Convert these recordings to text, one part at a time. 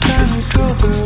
time you drove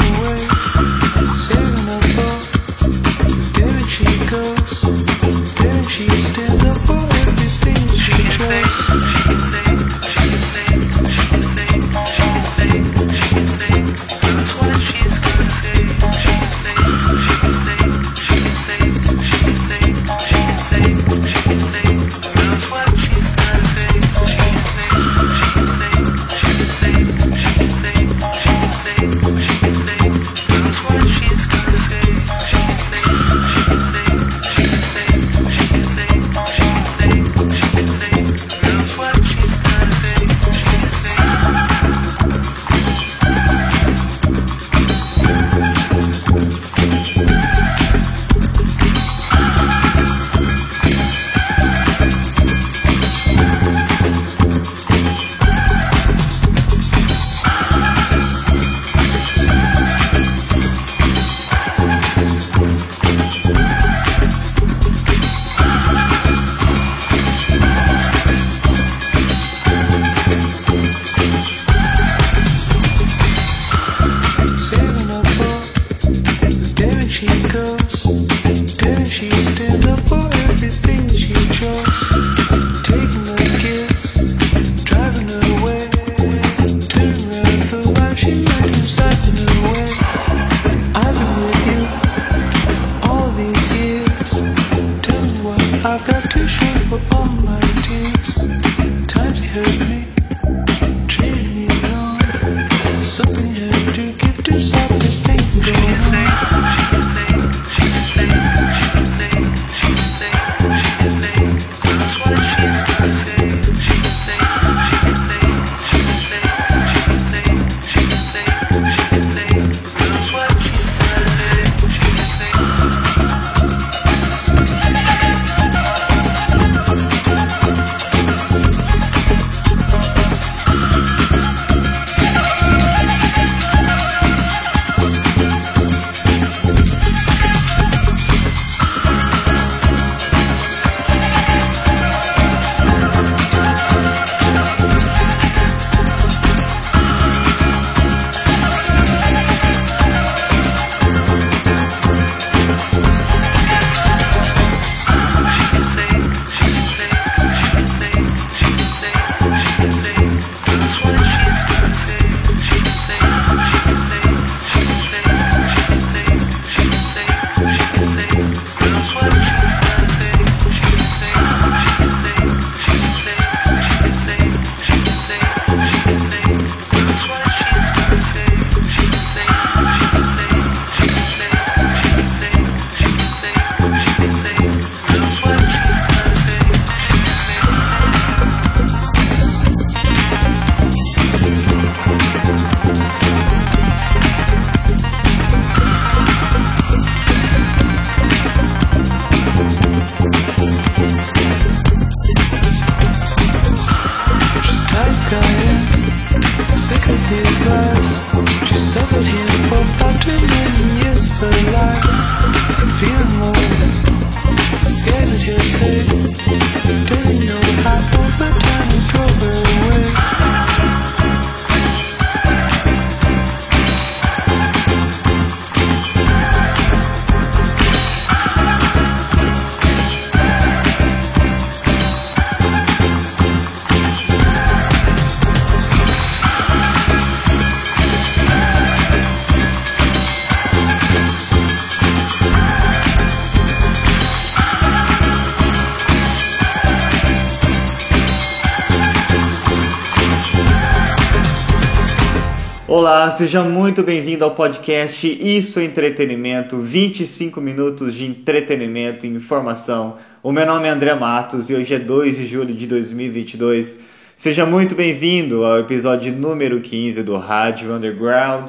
Olá, seja muito bem-vindo ao podcast Isso Entretenimento, 25 minutos de entretenimento e informação. O meu nome é André Matos e hoje é 2 de julho de 2022. Seja muito bem-vindo ao episódio número 15 do Rádio Underground,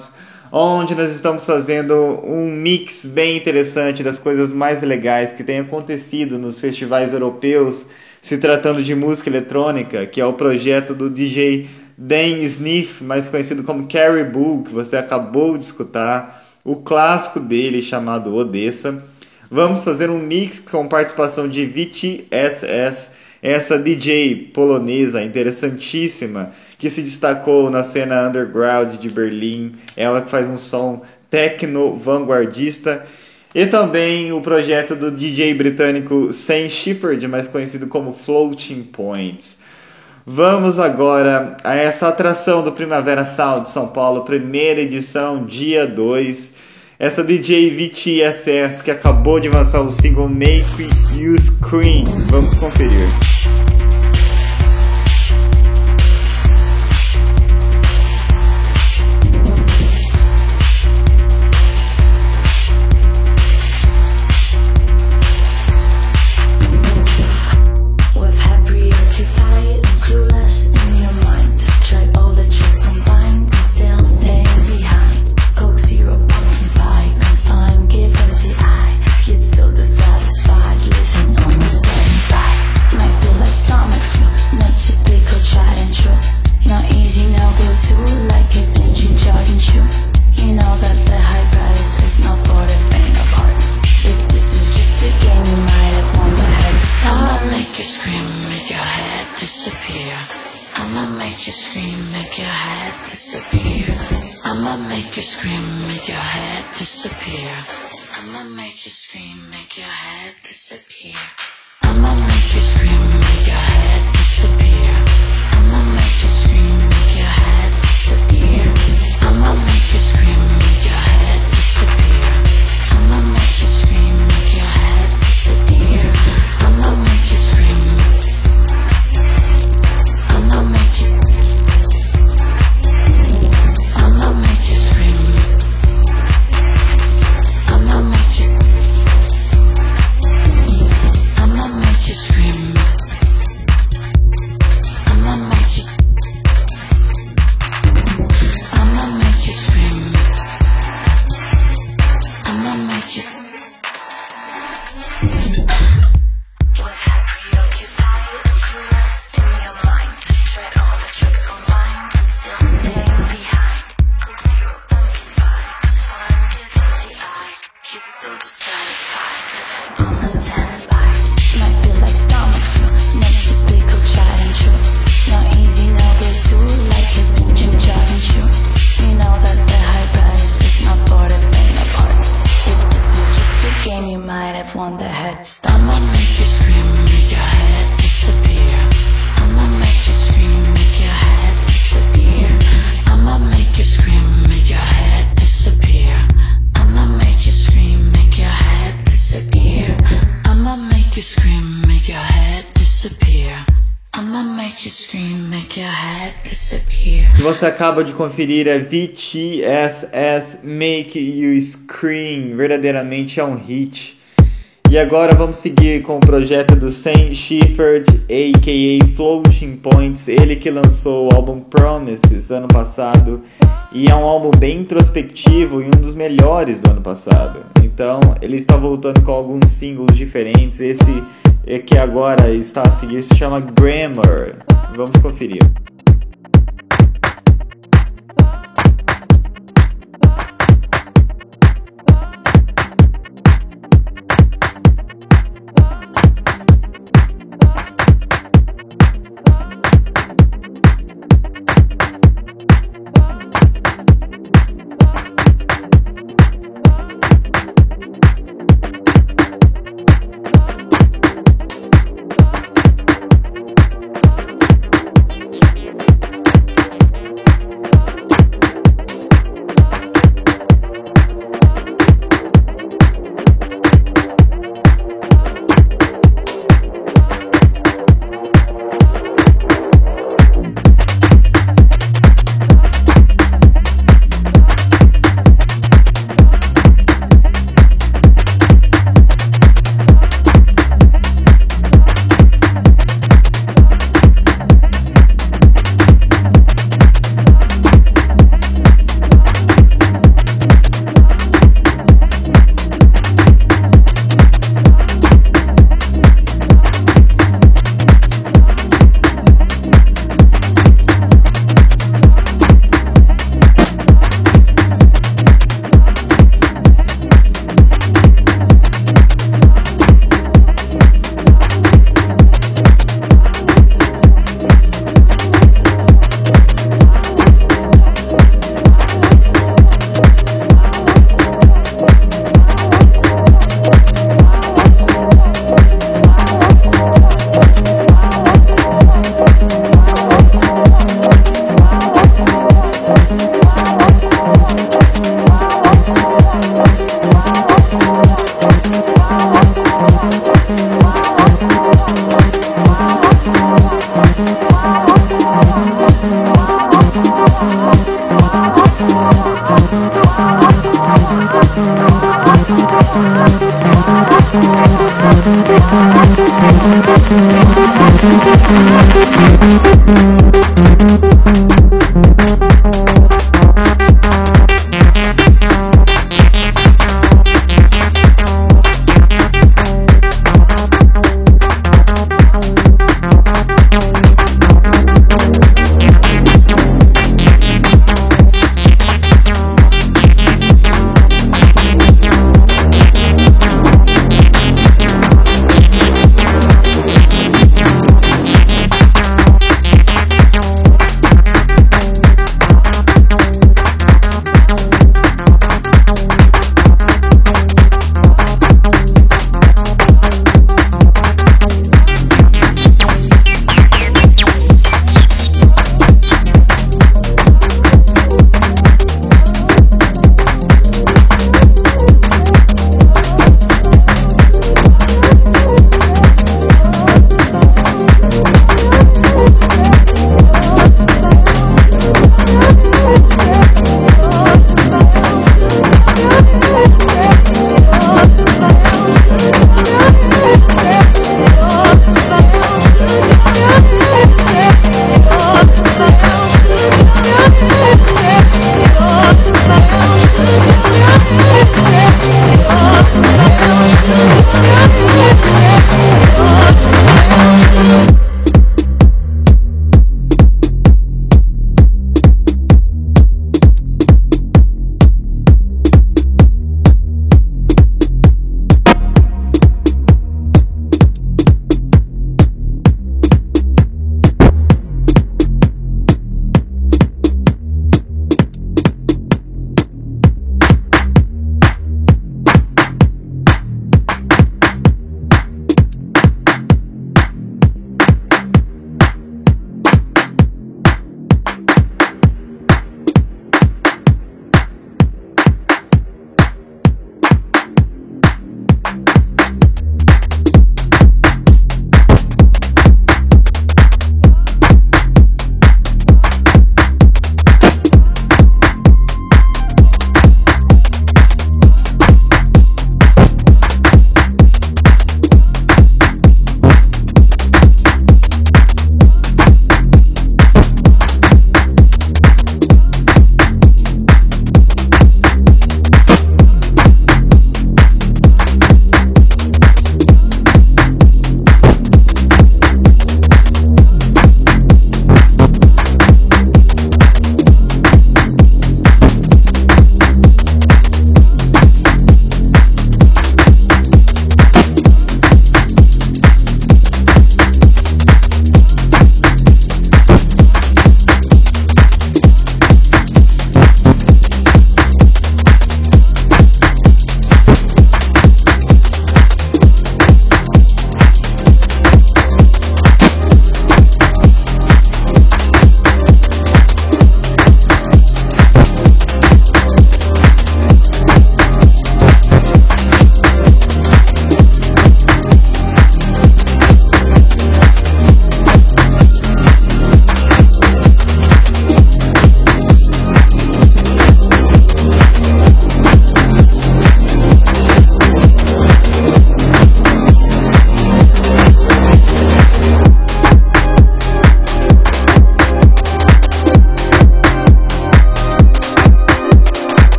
onde nós estamos fazendo um mix bem interessante das coisas mais legais que têm acontecido nos festivais europeus, se tratando de música eletrônica, que é o projeto do DJ Dan Sniff, mais conhecido como Caribou, que você acabou de escutar, o clássico dele chamado Odessa. Vamos fazer um mix com participação de VTSS, essa DJ polonesa interessantíssima que se destacou na cena underground de Berlim. Ela que faz um som techno vanguardista. E também o projeto do DJ britânico Sam Shifford, mais conhecido como Floating Points. Vamos agora a essa atração do Primavera Sound de São Paulo, primeira edição, dia 2. Essa DJ VTSS que acabou de lançar o single Make You Scream. Vamos conferir. scream, make your head disappear. I'ma make you scream, make your head disappear. I'ma make you scream, make your head disappear. I'ma make you scream, make your head disappear. I'ma make you scream, make your head disappear. Você acaba de conferir é VTSS Make You Scream. Verdadeiramente é um hit. E agora vamos seguir com o projeto do Sam Shifford, a.k.a. Floating Points. Ele que lançou o álbum Promises ano passado. E é um álbum bem introspectivo e um dos melhores do ano passado. Então ele está voltando com alguns singles diferentes. Esse que agora está a seguir se chama Grammar. Vamos conferir.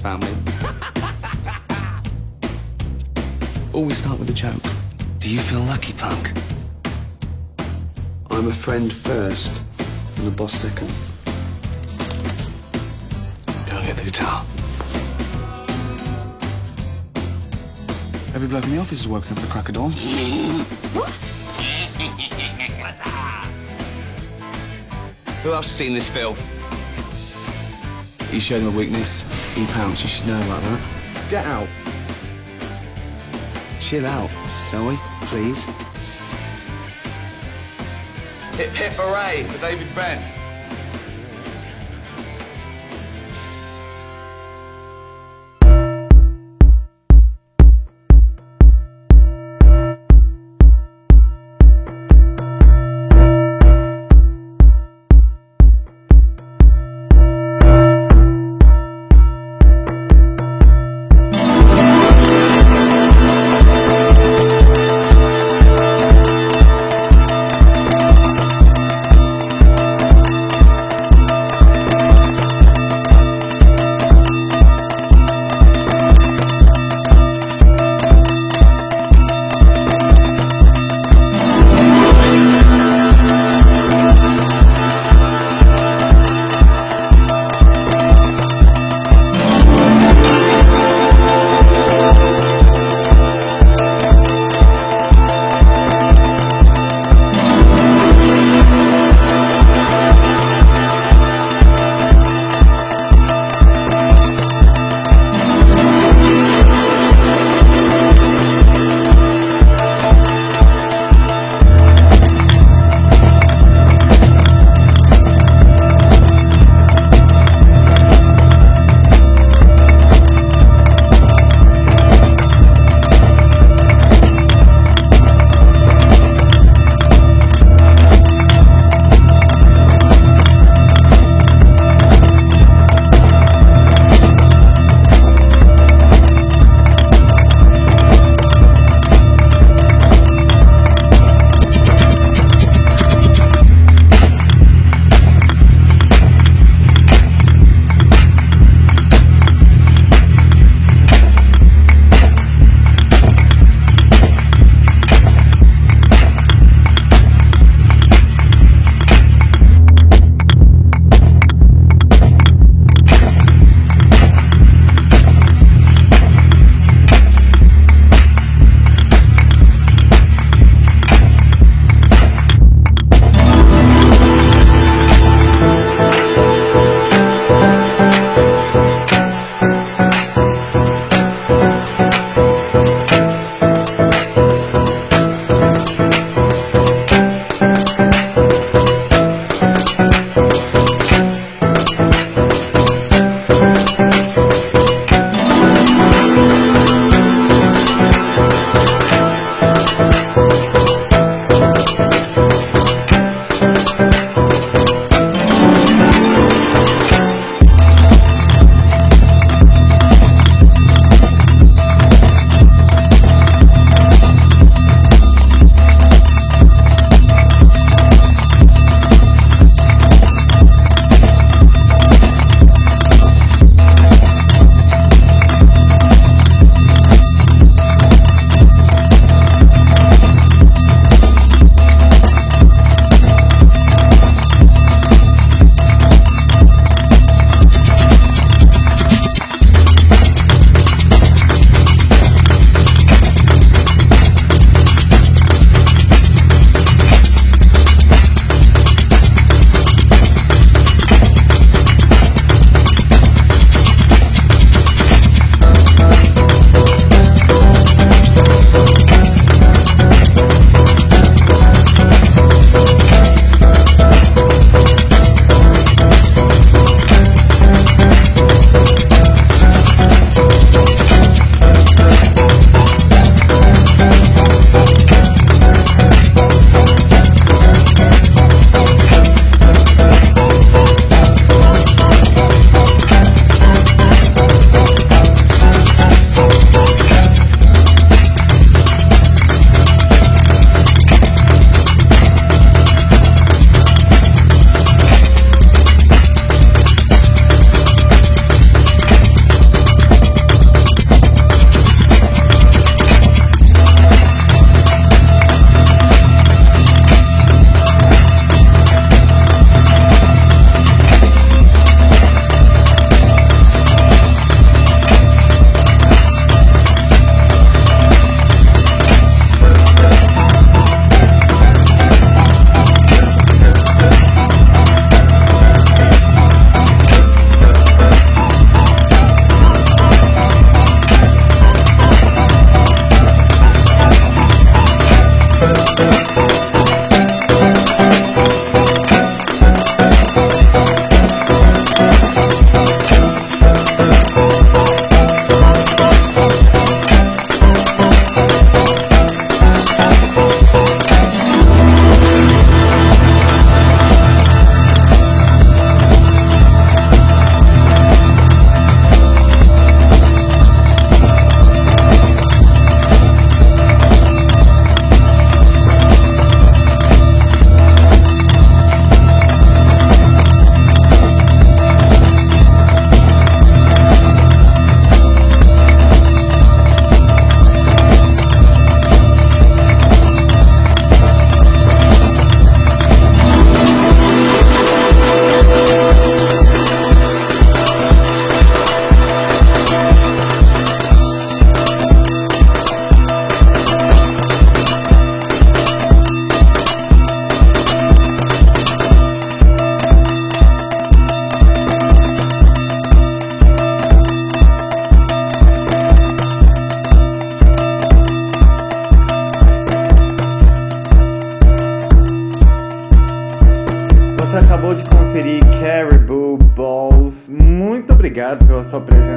family. Always start with a joke. Do you feel lucky, punk? I'm a friend first, and a boss second. Go get the guitar. Every bloke in the office is working up at the crack of dawn. what? Who else has seen this filth? You showed him a weakness. He pounced. You should know about that. Get out. Chill out, shall we? Please. Hip hip hooray for David Brent.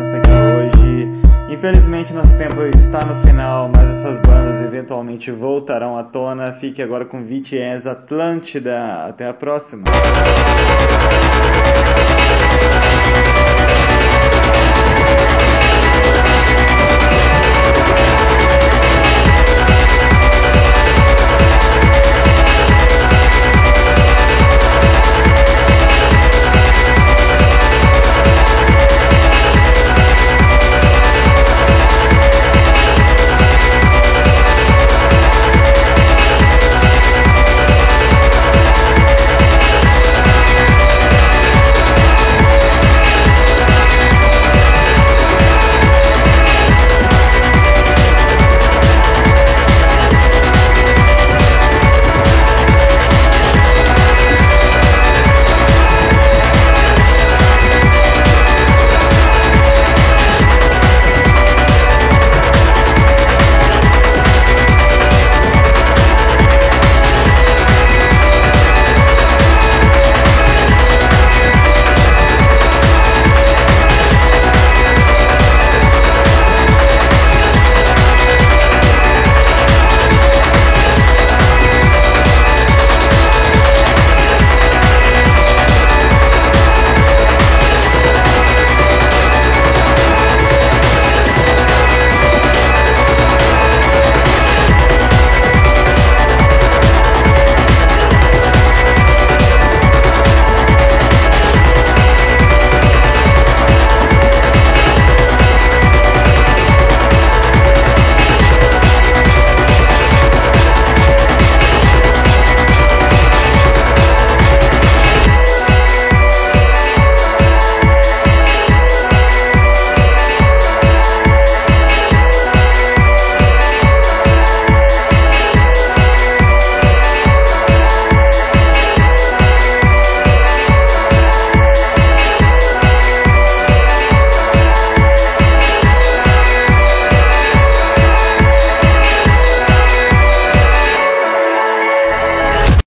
presença aqui hoje. Infelizmente, nosso tempo está no final, mas essas bandas eventualmente voltarão à tona. Fique agora com VTS Atlântida. Até a próxima!